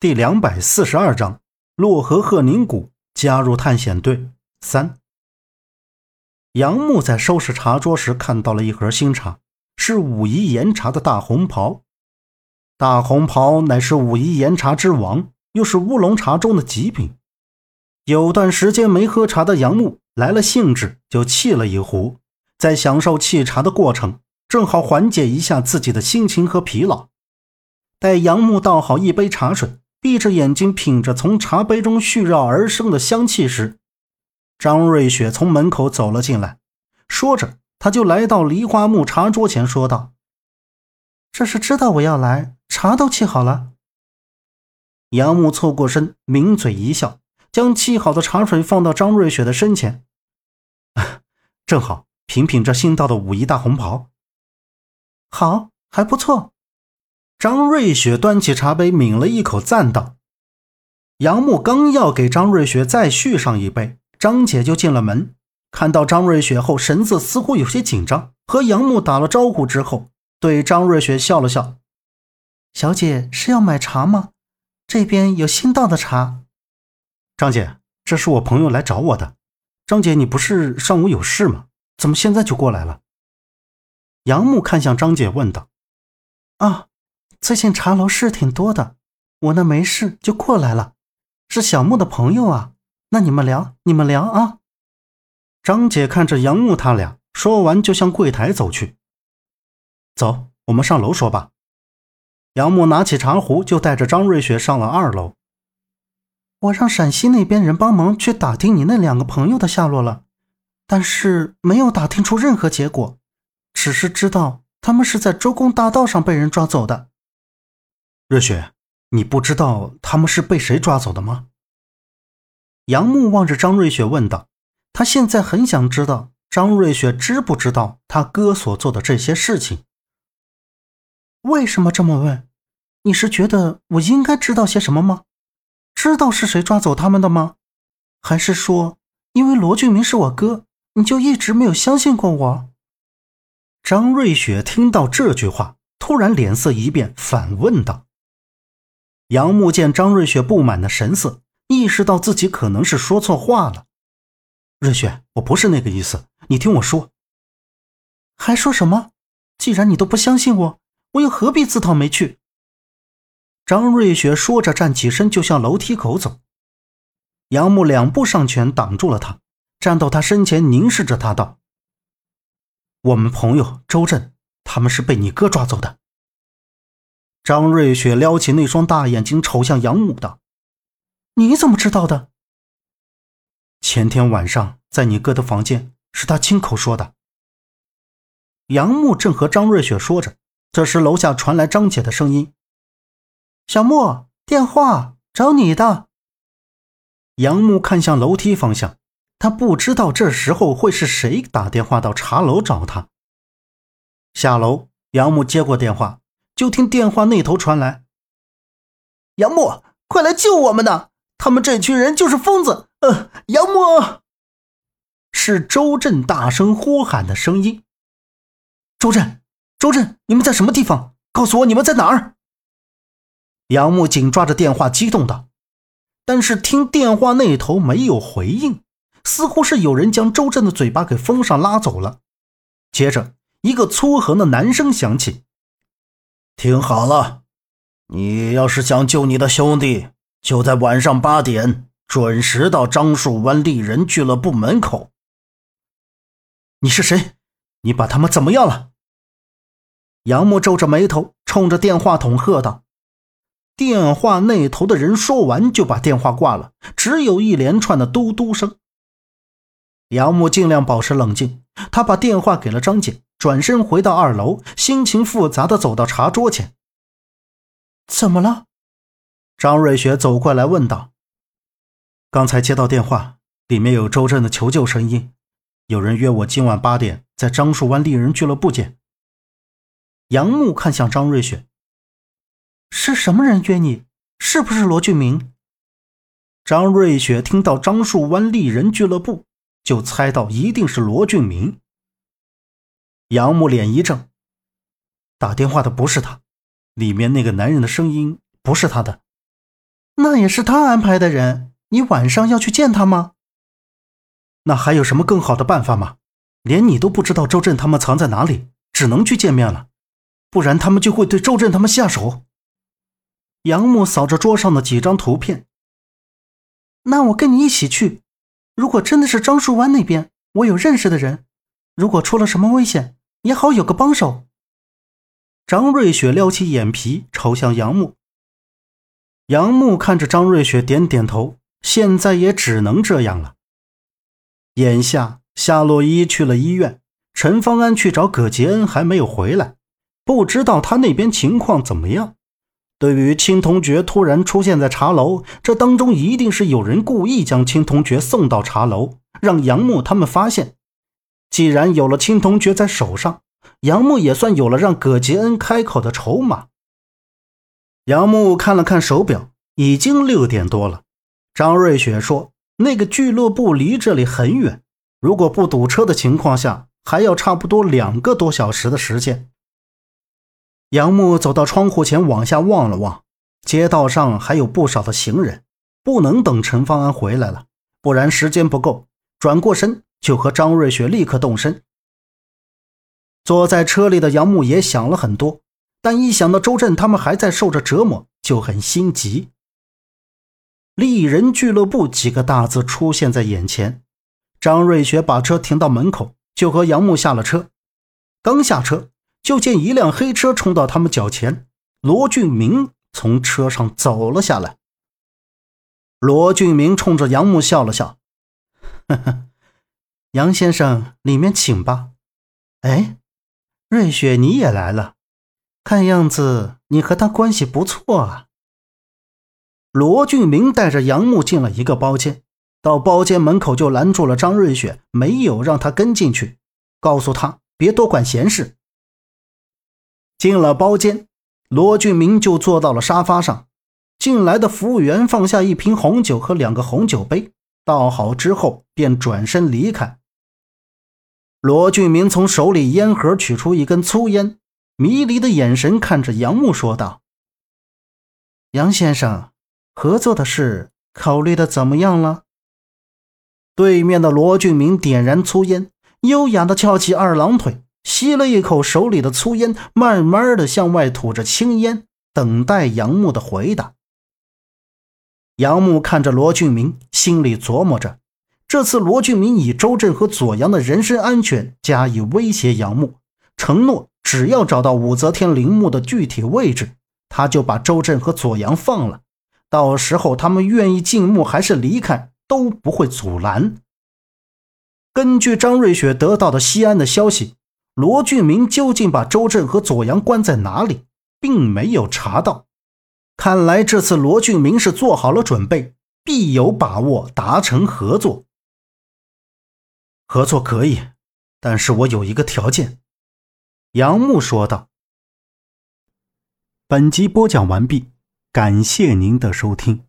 第两百四十二章：洛河鹤宁谷加入探险队三。杨木在收拾茶桌时看到了一盒新茶，是武夷岩茶的大红袍。大红袍乃是武夷岩茶之王，又是乌龙茶中的极品。有段时间没喝茶的杨木来了兴致，就沏了一壶，在享受沏茶的过程，正好缓解一下自己的心情和疲劳。待杨木倒好一杯茶水。闭着眼睛品着从茶杯中絮绕而生的香气时，张瑞雪从门口走了进来，说着，他就来到梨花木茶桌前，说道：“这是知道我要来，茶都沏好了。”杨木凑过身，抿嘴一笑，将沏好的茶水放到张瑞雪的身前，正好品品这新到的武夷大红袍。好，还不错。张瑞雪端起茶杯，抿了一口，赞道：“杨木刚要给张瑞雪再续上一杯，张姐就进了门。看到张瑞雪后，神色似乎有些紧张，和杨木打了招呼之后，对张瑞雪笑了笑：‘小姐是要买茶吗？这边有新到的茶。’张姐，这是我朋友来找我的。张姐，你不是上午有事吗？怎么现在就过来了？”杨木看向张姐，问道：“啊。”最近茶楼事挺多的，我那没事就过来了。是小木的朋友啊，那你们聊，你们聊啊。张姐看着杨木他俩，说完就向柜台走去。走，我们上楼说吧。杨木拿起茶壶，就带着张瑞雪上了二楼。我让陕西那边人帮忙去打听你那两个朋友的下落了，但是没有打听出任何结果，只是知道他们是在周公大道上被人抓走的。瑞雪，你不知道他们是被谁抓走的吗？杨木望着张瑞雪问道。他现在很想知道张瑞雪知不知道他哥所做的这些事情。为什么这么问？你是觉得我应该知道些什么吗？知道是谁抓走他们的吗？还是说，因为罗俊明是我哥，你就一直没有相信过我？张瑞雪听到这句话，突然脸色一变，反问道。杨木见张瑞雪不满的神色，意识到自己可能是说错话了。瑞雪，我不是那个意思，你听我说。还说什么？既然你都不相信我，我又何必自讨没趣？张瑞雪说着，站起身就向楼梯口走。杨木两步上前挡住了他，站到他身前，凝视着他道：“我们朋友周震，他们是被你哥抓走的。”张瑞雪撩起那双大眼睛，瞅向杨母道：“你怎么知道的？前天晚上在你哥的房间，是他亲口说的。”杨木正和张瑞雪说着，这时楼下传来张姐的声音：“小莫，电话找你的。”杨木看向楼梯方向，他不知道这时候会是谁打电话到茶楼找他。下楼，杨木接过电话。就听电话那头传来：“杨木，快来救我们呐！他们这群人就是疯子！”呃，杨木，是周震大声呼喊的声音。周震，周震，你们在什么地方？告诉我你们在哪儿！杨木紧抓着电话，激动道。但是听电话那头没有回应，似乎是有人将周震的嘴巴给封上，拉走了。接着，一个粗横的男声响起。听好了，你要是想救你的兄弟，就在晚上八点准时到樟树湾丽人俱乐部门口。你是谁？你把他们怎么样了？杨木皱着眉头，冲着电话筒喝道。电话那头的人说完就把电话挂了，只有一连串的嘟嘟声。杨木尽量保持冷静，他把电话给了张姐。转身回到二楼，心情复杂的走到茶桌前。怎么了？张瑞雪走过来问道。刚才接到电话，里面有周震的求救声音，有人约我今晚八点在樟树湾丽人俱乐部见。杨木看向张瑞雪：“是什么人约你？是不是罗俊明？”张瑞雪听到樟树湾丽人俱乐部，就猜到一定是罗俊明。杨木脸一正，打电话的不是他，里面那个男人的声音不是他的。那也是他安排的人，你晚上要去见他吗？那还有什么更好的办法吗？连你都不知道周震他们藏在哪里，只能去见面了，不然他们就会对周震他们下手。杨木扫着桌上的几张图片，那我跟你一起去。如果真的是樟树湾那边，我有认识的人，如果出了什么危险，也好有个帮手。张瑞雪撩起眼皮，朝向杨木。杨木看着张瑞雪，点点头。现在也只能这样了。眼下夏洛伊去了医院，陈方安去找葛杰恩还没有回来，不知道他那边情况怎么样。对于青铜爵突然出现在茶楼，这当中一定是有人故意将青铜爵送到茶楼，让杨木他们发现。既然有了青铜爵在手上，杨木也算有了让葛杰恩开口的筹码。杨木看了看手表，已经六点多了。张瑞雪说：“那个俱乐部离这里很远，如果不堵车的情况下，还要差不多两个多小时的时间。”杨木走到窗户前，往下望了望，街道上还有不少的行人，不能等陈方安回来了，不然时间不够。转过身，就和张瑞雪立刻动身。坐在车里的杨木也想了很多，但一想到周震他们还在受着折磨，就很心急。丽人俱乐部几个大字出现在眼前，张瑞雪把车停到门口，就和杨木下了车。刚下车。就见一辆黑车冲到他们脚前，罗俊明从车上走了下来。罗俊明冲着杨木笑了笑：“呵呵，杨先生，里面请吧。”哎，瑞雪你也来了，看样子你和他关系不错啊。罗俊明带着杨木进了一个包间，到包间门口就拦住了张瑞雪，没有让他跟进去，告诉他别多管闲事。进了包间，罗俊明就坐到了沙发上。进来的服务员放下一瓶红酒和两个红酒杯，倒好之后便转身离开。罗俊明从手里烟盒取出一根粗烟，迷离的眼神看着杨木说道：“杨先生，合作的事考虑的怎么样了？”对面的罗俊明点燃粗烟，优雅的翘起二郎腿。吸了一口手里的粗烟，慢慢的向外吐着青烟，等待杨木的回答。杨木看着罗俊明，心里琢磨着：这次罗俊明以周震和左阳的人身安全加以威胁杨木，承诺只要找到武则天陵墓的具体位置，他就把周震和左阳放了。到时候他们愿意进墓还是离开，都不会阻拦。根据张瑞雪得到的西安的消息。罗俊明究竟把周震和左阳关在哪里，并没有查到。看来这次罗俊明是做好了准备，必有把握达成合作。合作可以，但是我有一个条件。”杨木说道。本集播讲完毕，感谢您的收听。